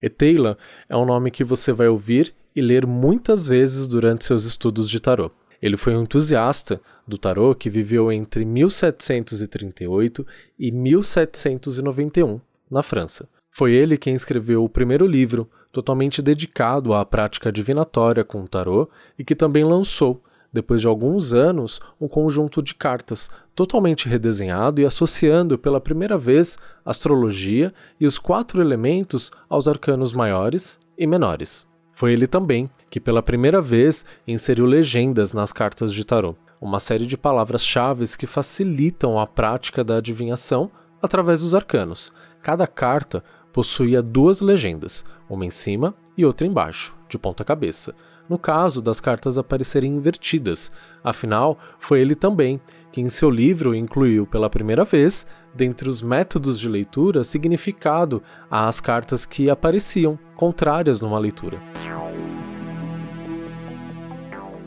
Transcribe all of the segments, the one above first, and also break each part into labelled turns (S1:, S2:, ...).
S1: Eteila é um nome que você vai ouvir e ler muitas vezes durante seus estudos de tarô. Ele foi um entusiasta do tarô que viveu entre 1738 e 1791 na França. Foi ele quem escreveu o primeiro livro totalmente dedicado à prática divinatória com o tarô e que também lançou, depois de alguns anos, um conjunto de cartas totalmente redesenhado e associando pela primeira vez astrologia e os quatro elementos aos arcanos maiores e menores. Foi ele também que pela primeira vez inseriu legendas nas cartas de tarô, uma série de palavras-chave que facilitam a prática da adivinhação através dos arcanos. Cada carta possuía duas legendas, uma em cima e outra embaixo, de ponta cabeça. No caso das cartas aparecerem invertidas, afinal, foi ele também que em seu livro incluiu pela primeira vez, dentre os métodos de leitura, significado às cartas que apareciam contrárias numa leitura.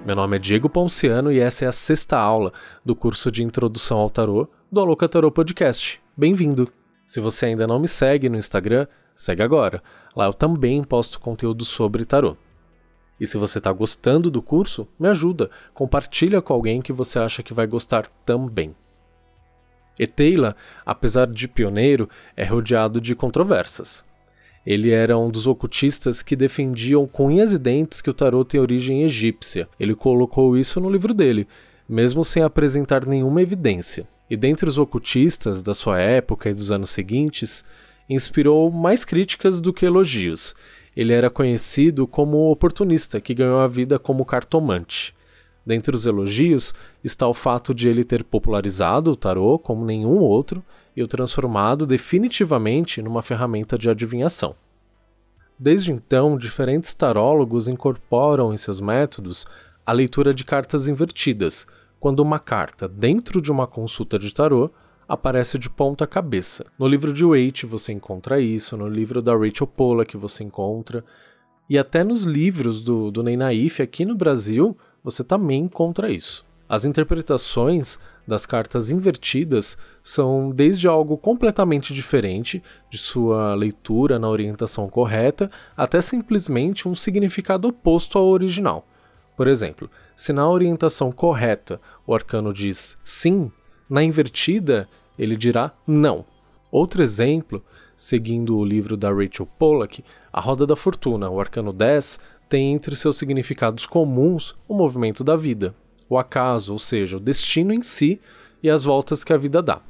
S1: Meu nome é Diego Ponciano e essa é a sexta aula do curso de Introdução ao Tarô do Aloca Tarô Podcast. Bem-vindo! Se você ainda não me segue no Instagram, segue agora. Lá eu também posto conteúdo sobre tarô. E se você está gostando do curso, me ajuda, compartilha com alguém que você acha que vai gostar também. Eteila, apesar de pioneiro, é rodeado de controvérsias. Ele era um dos ocultistas que defendiam com unhas e dentes que o tarô tem origem egípcia. Ele colocou isso no livro dele, mesmo sem apresentar nenhuma evidência e dentre os ocultistas da sua época e dos anos seguintes, inspirou mais críticas do que elogios. Ele era conhecido como oportunista que ganhou a vida como cartomante. Dentre os elogios está o fato de ele ter popularizado o tarô como nenhum outro e o transformado definitivamente numa ferramenta de adivinhação. Desde então, diferentes tarólogos incorporam em seus métodos a leitura de cartas invertidas, quando uma carta dentro de uma consulta de tarô aparece de ponta cabeça. No livro de Waite você encontra isso, no livro da Rachel Pollack você encontra, e até nos livros do, do Ney Naif aqui no Brasil você também encontra isso. As interpretações das cartas invertidas são desde algo completamente diferente de sua leitura na orientação correta até simplesmente um significado oposto ao original. Por exemplo, se na orientação correta o arcano diz sim, na invertida ele dirá não. Outro exemplo, seguindo o livro da Rachel Pollack, a Roda da Fortuna, o arcano 10, tem entre seus significados comuns o movimento da vida, o acaso, ou seja, o destino em si e as voltas que a vida dá.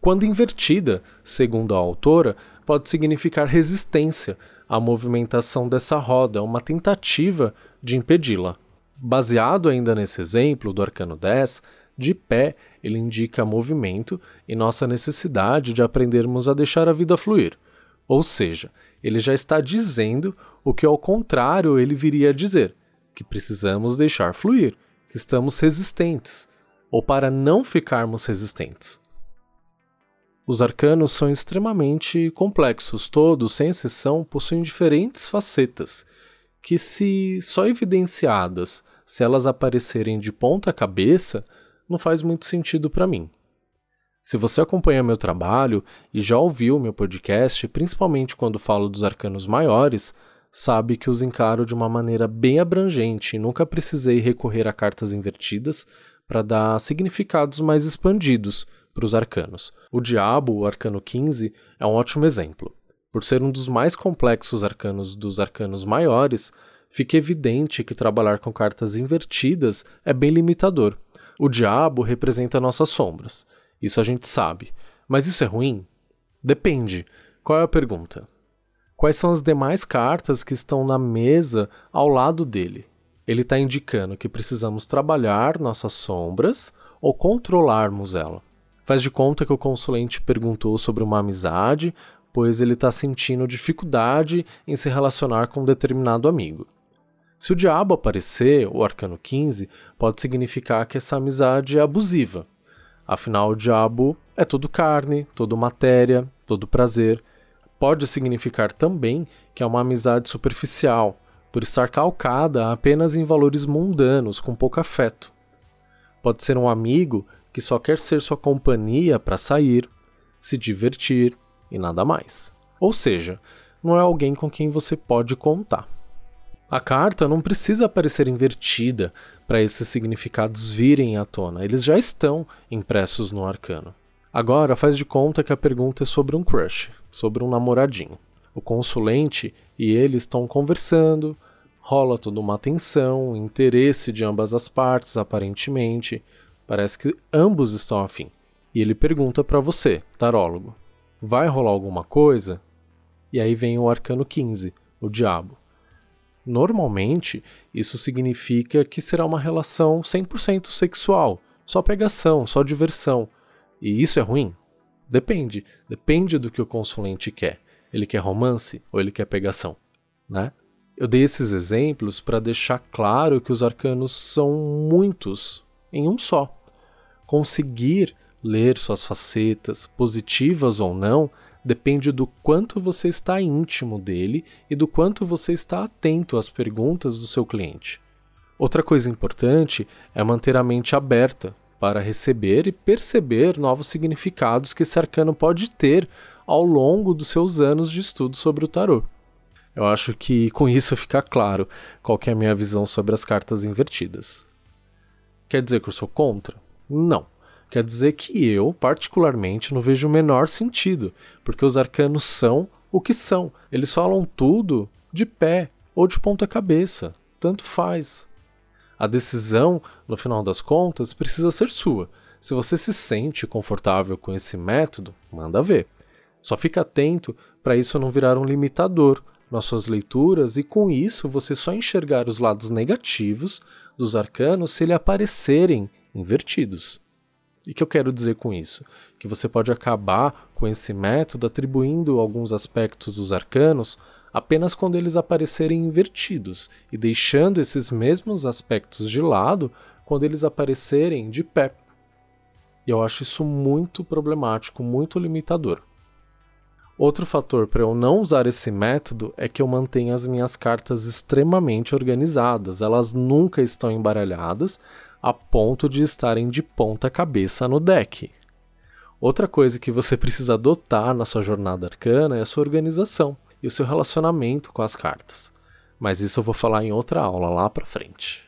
S1: Quando invertida, segundo a autora, pode significar resistência à movimentação dessa roda, uma tentativa de impedi-la. Baseado ainda nesse exemplo do arcano 10, de pé ele indica movimento e nossa necessidade de aprendermos a deixar a vida fluir. Ou seja, ele já está dizendo o que ao contrário ele viria a dizer, que precisamos deixar fluir, que estamos resistentes, ou para não ficarmos resistentes. Os arcanos são extremamente complexos, todos, sem exceção, possuem diferentes facetas que, se só evidenciadas, se elas aparecerem de ponta cabeça, não faz muito sentido para mim. Se você acompanha meu trabalho e já ouviu meu podcast, principalmente quando falo dos arcanos maiores, sabe que os encaro de uma maneira bem abrangente e nunca precisei recorrer a cartas invertidas para dar significados mais expandidos para os arcanos. O Diabo, o arcano 15, é um ótimo exemplo. Por ser um dos mais complexos arcanos dos arcanos maiores, fica evidente que trabalhar com cartas invertidas é bem limitador. O diabo representa nossas sombras, isso a gente sabe. Mas isso é ruim? Depende. Qual é a pergunta? Quais são as demais cartas que estão na mesa ao lado dele? Ele está indicando que precisamos trabalhar nossas sombras ou controlarmos ela. Faz de conta que o consulente perguntou sobre uma amizade pois ele está sentindo dificuldade em se relacionar com um determinado amigo. Se o diabo aparecer, o arcano 15, pode significar que essa amizade é abusiva. Afinal, o diabo é todo carne, todo matéria, todo prazer. Pode significar também que é uma amizade superficial, por estar calcada apenas em valores mundanos, com pouco afeto. Pode ser um amigo que só quer ser sua companhia para sair, se divertir, e nada mais. Ou seja, não é alguém com quem você pode contar. A carta não precisa aparecer invertida para esses significados virem à tona, eles já estão impressos no arcano. Agora faz de conta que a pergunta é sobre um crush, sobre um namoradinho. O consulente e ele estão conversando, rola toda uma tensão, interesse de ambas as partes, aparentemente. Parece que ambos estão afim. E ele pergunta para você, tarólogo: vai rolar alguma coisa? E aí vem o arcano 15, o diabo. Normalmente, isso significa que será uma relação 100% sexual, só pegação, só diversão. E isso é ruim? Depende. Depende do que o consulente quer. Ele quer romance ou ele quer pegação, né? Eu dei esses exemplos para deixar claro que os arcanos são muitos em um só. Conseguir ler suas facetas, positivas ou não, depende do quanto você está íntimo dele e do quanto você está atento às perguntas do seu cliente. Outra coisa importante é manter a mente aberta para receber e perceber novos significados que esse arcano pode ter ao longo dos seus anos de estudo sobre o tarô. Eu acho que com isso fica claro qual é a minha visão sobre as cartas invertidas. Quer dizer que eu sou contra? Não. Quer dizer que eu, particularmente, não vejo o menor sentido, porque os arcanos são o que são. Eles falam tudo de pé ou de ponta cabeça. Tanto faz. A decisão, no final das contas, precisa ser sua. Se você se sente confortável com esse método, manda ver. Só fica atento para isso não virar um limitador nas suas leituras e com isso você só enxergar os lados negativos dos arcanos se eles aparecerem invertidos. E que eu quero dizer com isso? Que você pode acabar com esse método atribuindo alguns aspectos dos arcanos apenas quando eles aparecerem invertidos e deixando esses mesmos aspectos de lado quando eles aparecerem de pé. E eu acho isso muito problemático, muito limitador. Outro fator para eu não usar esse método é que eu mantenho as minhas cartas extremamente organizadas, elas nunca estão embaralhadas, a ponto de estarem de ponta cabeça no deck. Outra coisa que você precisa adotar na sua jornada arcana é a sua organização e o seu relacionamento com as cartas. Mas isso eu vou falar em outra aula lá para frente.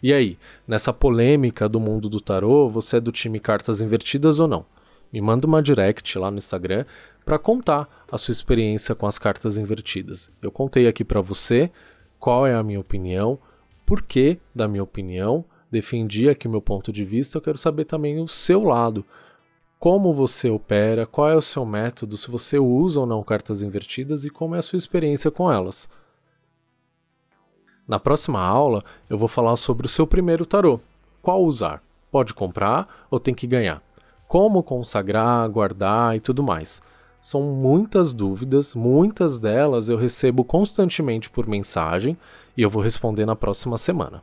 S1: E aí, nessa polêmica do mundo do tarô, você é do time cartas invertidas ou não? Me manda uma direct lá no Instagram para contar a sua experiência com as cartas invertidas. Eu contei aqui para você qual é a minha opinião, porquê da minha opinião, defendi aqui meu ponto de vista, eu quero saber também o seu lado. Como você opera, qual é o seu método, se você usa ou não cartas invertidas e como é a sua experiência com elas. Na próxima aula, eu vou falar sobre o seu primeiro tarô. Qual usar? Pode comprar ou tem que ganhar? Como consagrar, guardar e tudo mais. São muitas dúvidas, muitas delas eu recebo constantemente por mensagem e eu vou responder na próxima semana.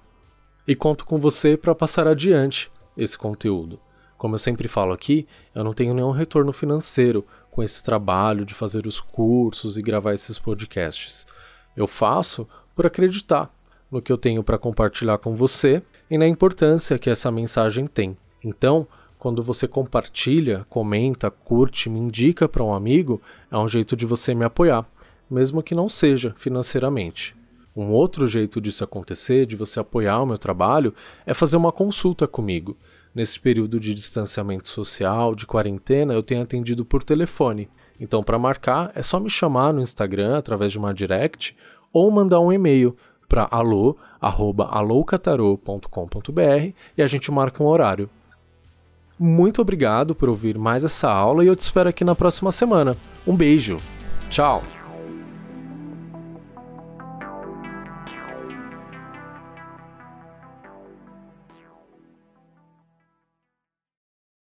S1: E conto com você para passar adiante esse conteúdo. Como eu sempre falo aqui, eu não tenho nenhum retorno financeiro com esse trabalho de fazer os cursos e gravar esses podcasts. Eu faço por acreditar no que eu tenho para compartilhar com você e na importância que essa mensagem tem. Então, quando você compartilha, comenta, curte, me indica para um amigo, é um jeito de você me apoiar, mesmo que não seja financeiramente. Um outro jeito disso acontecer, de você apoiar o meu trabalho, é fazer uma consulta comigo. Nesse período de distanciamento social, de quarentena, eu tenho atendido por telefone. Então, para marcar, é só me chamar no Instagram através de uma direct ou mandar um e-mail para alô@aloucatarô.com.br e a gente marca um horário. Muito obrigado por ouvir mais essa aula e eu te espero aqui na próxima semana. Um beijo. Tchau.